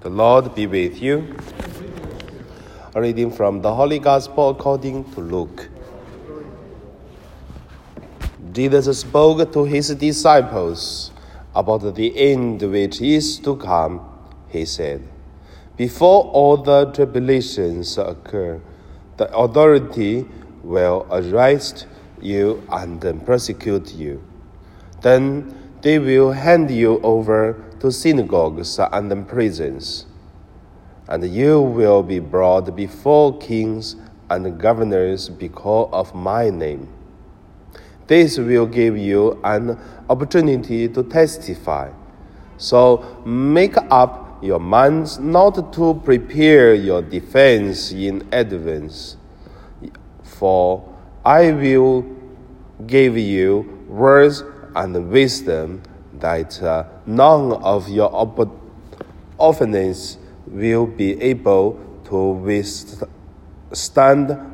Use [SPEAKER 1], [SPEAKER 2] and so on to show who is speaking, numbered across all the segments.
[SPEAKER 1] The Lord be with you. A reading from the Holy Gospel according to Luke. Jesus spoke to his disciples about the end which is to come. He said, Before all the tribulations occur, the authority will arrest you and persecute you. Then they will hand you over to synagogues and prisons, and you will be brought before kings and governors because of my name. This will give you an opportunity to testify. So make up your minds not to prepare your defense in advance, for I will give you words and wisdom that uh, none of your op- will be able to withstand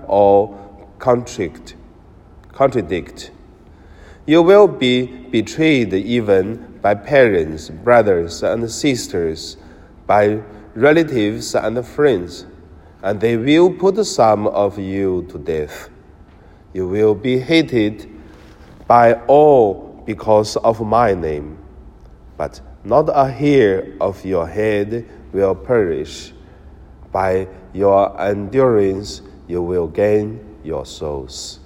[SPEAKER 1] or contradict. contradict. You will be betrayed even by parents, brothers, and sisters, by relatives and friends, and they will put some of you to death. You will be hated by all because of my name, but not a hair of your head will perish. By your endurance, you will gain your souls.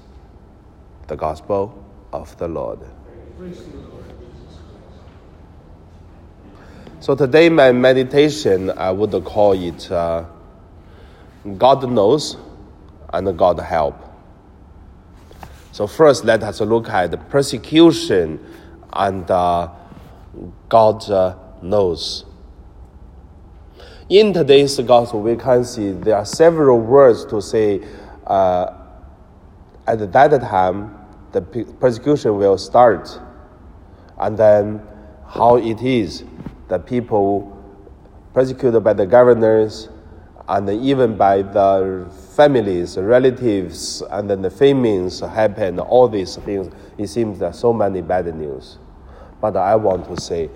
[SPEAKER 1] The Gospel of the Lord. So today, my meditation, I would call it uh, God knows and God help. So first, let us look at the persecution and uh, God uh, knows. In today's gospel, we can see there are several words to say uh, at that time the persecution will start, and then how it is the people persecuted by the governors and even by the families, relatives, and then the famines happen, all these things. It seems that so many bad news. But I want to say,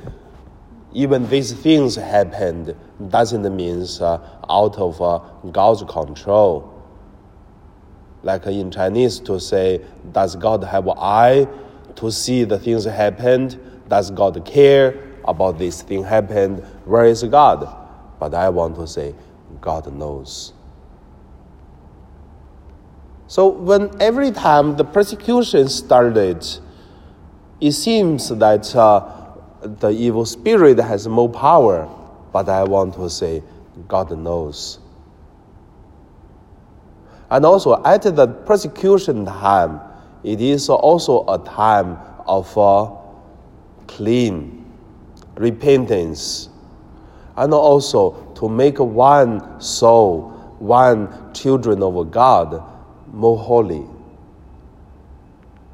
[SPEAKER 1] even these things happened doesn't mean uh, out of uh, God's control. Like in Chinese to say, does God have eye to see the things happened? Does God care about this thing happened? Where is God? But I want to say, God knows. So when every time the persecution started, it seems that uh, the evil spirit has more power. But I want to say, God knows. And also at the persecution time, it is also a time of uh, clean repentance, and also to make one soul, one children of God more holy.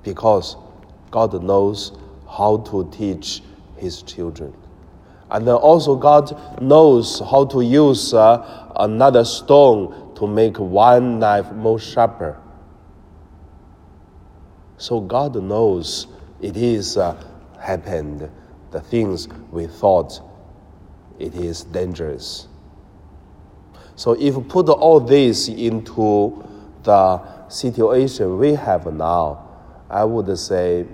[SPEAKER 1] Because God knows how to teach His children. And also, God knows how to use uh, another stone to make one knife more sharper. So, God knows it is uh, happened, the things we thought it is dangerous. So, if put all this into the situation we have now, I would say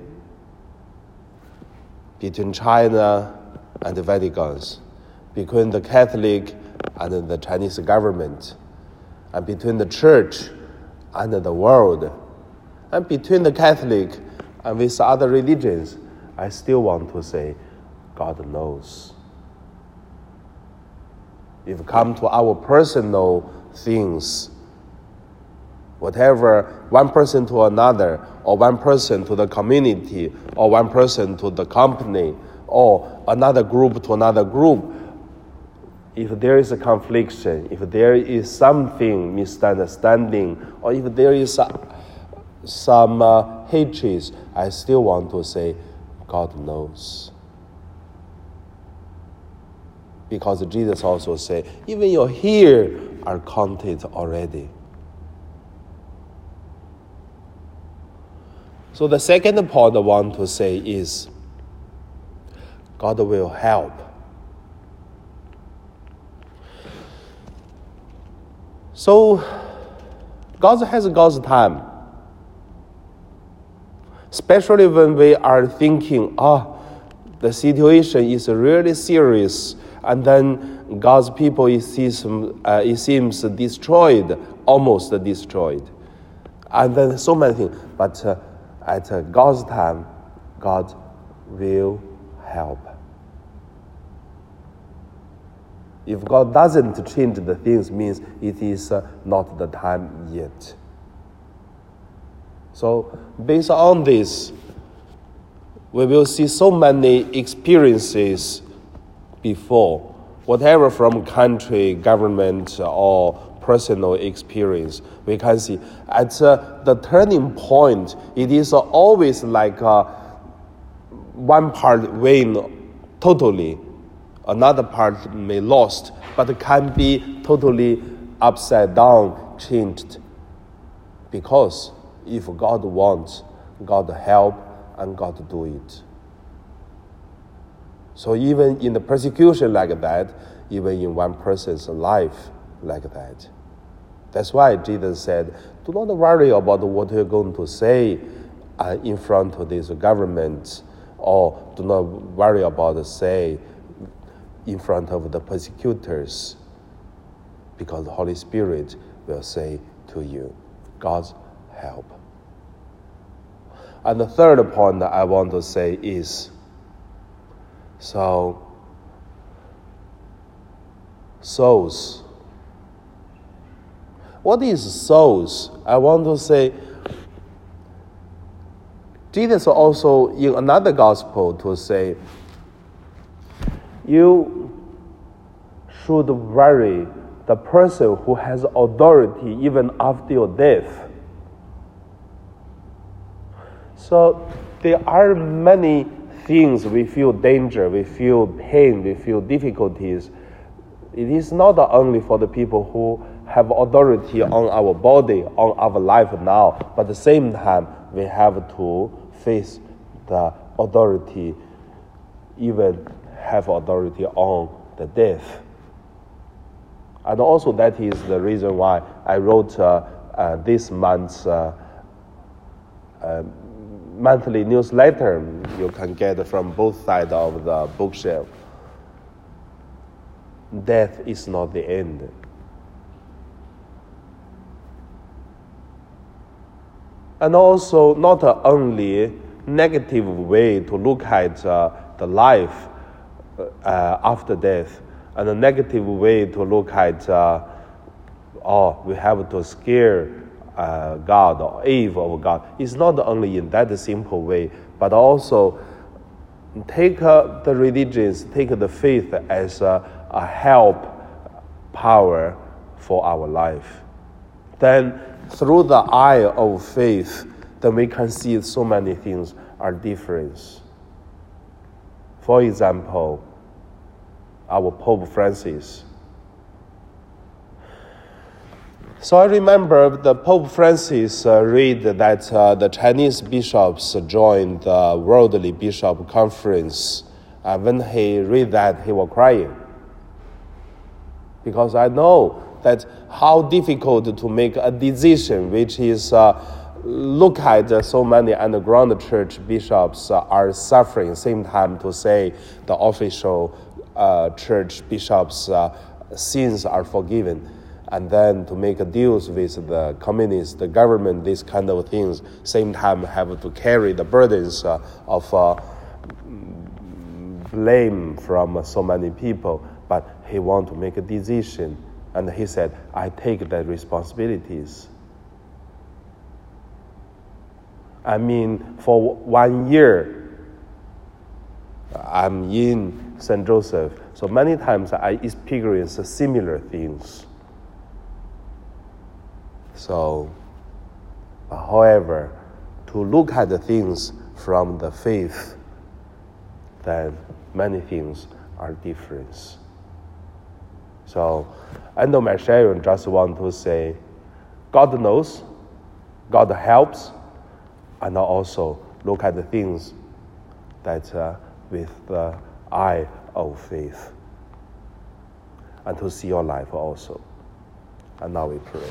[SPEAKER 1] between China and the Vatican, between the Catholic and the Chinese government, and between the church and the world, and between the Catholic and with other religions, I still want to say, God knows. If come to our personal things, whatever one person to another, or one person to the community, or one person to the company, or another group to another group, if there is a confliction, if there is something misunderstanding, or if there is some uh, hatred, I still want to say, God knows. Because Jesus also said, even your hair are counted already. So the second point I want to say is God will help. So, God has God's time. Especially when we are thinking, ah, oh, the situation is really serious, and then God's people it seems, uh, it seems destroyed, almost destroyed. And then so many things. But uh, at uh, God's time, God will help. If God doesn't change the things, means it is uh, not the time yet. So, based on this, we will see so many experiences before, whatever from country, government, or personal experience. We can see at uh, the turning point, it is always like uh, one part win totally, another part may lost, but can be totally upside down changed. Because if God wants, God help, and God do it. So even in the persecution like that, even in one person's life like that. That's why Jesus said, do not worry about what you're going to say uh, in front of this government, or do not worry about say in front of the persecutors, because the Holy Spirit will say to you, God's help. And the third point I want to say is so, souls. What is souls? I want to say, Jesus also in another gospel to say, you should worry the person who has authority even after your death. So there are many things we feel danger, we feel pain, we feel difficulties. It is not only for the people who have authority on our body, on our life now, but at the same time, we have to face the authority, even have authority on the death. And also, that is the reason why I wrote uh, uh, this month's uh, um, monthly newsletter you can get from both sides of the bookshelf. Death is not the end. And also, not only negative way to look at uh, the life uh, after death, and a negative way to look at, uh, oh, we have to scare uh, God or evil of God. It's not only in that simple way, but also take uh, the religions, take the faith as a, a help power for our life. Then, through the eye of faith, then we can see so many things are different. For example, our Pope Francis So I remember the Pope Francis uh, read that uh, the Chinese bishops joined the Worldly Bishop Conference. And when he read that, he was crying. Because I know that how difficult to make a decision which is uh, look at so many underground church bishops uh, are suffering same time to say the official uh, church bishops uh, sins are forgiven and then to make deals with the communist the government, these kind of things, same time have to carry the burdens uh, of uh, blame from so many people. But he want to make a decision, and he said, "I take the responsibilities." I mean, for one year, I'm in St. Joseph, so many times I experience similar things. So, however, to look at the things from the faith, then many things are different. So, end of my sharing, just want to say, God knows, God helps, and also look at the things that uh, with the eye of faith and to see your life also. And now we pray.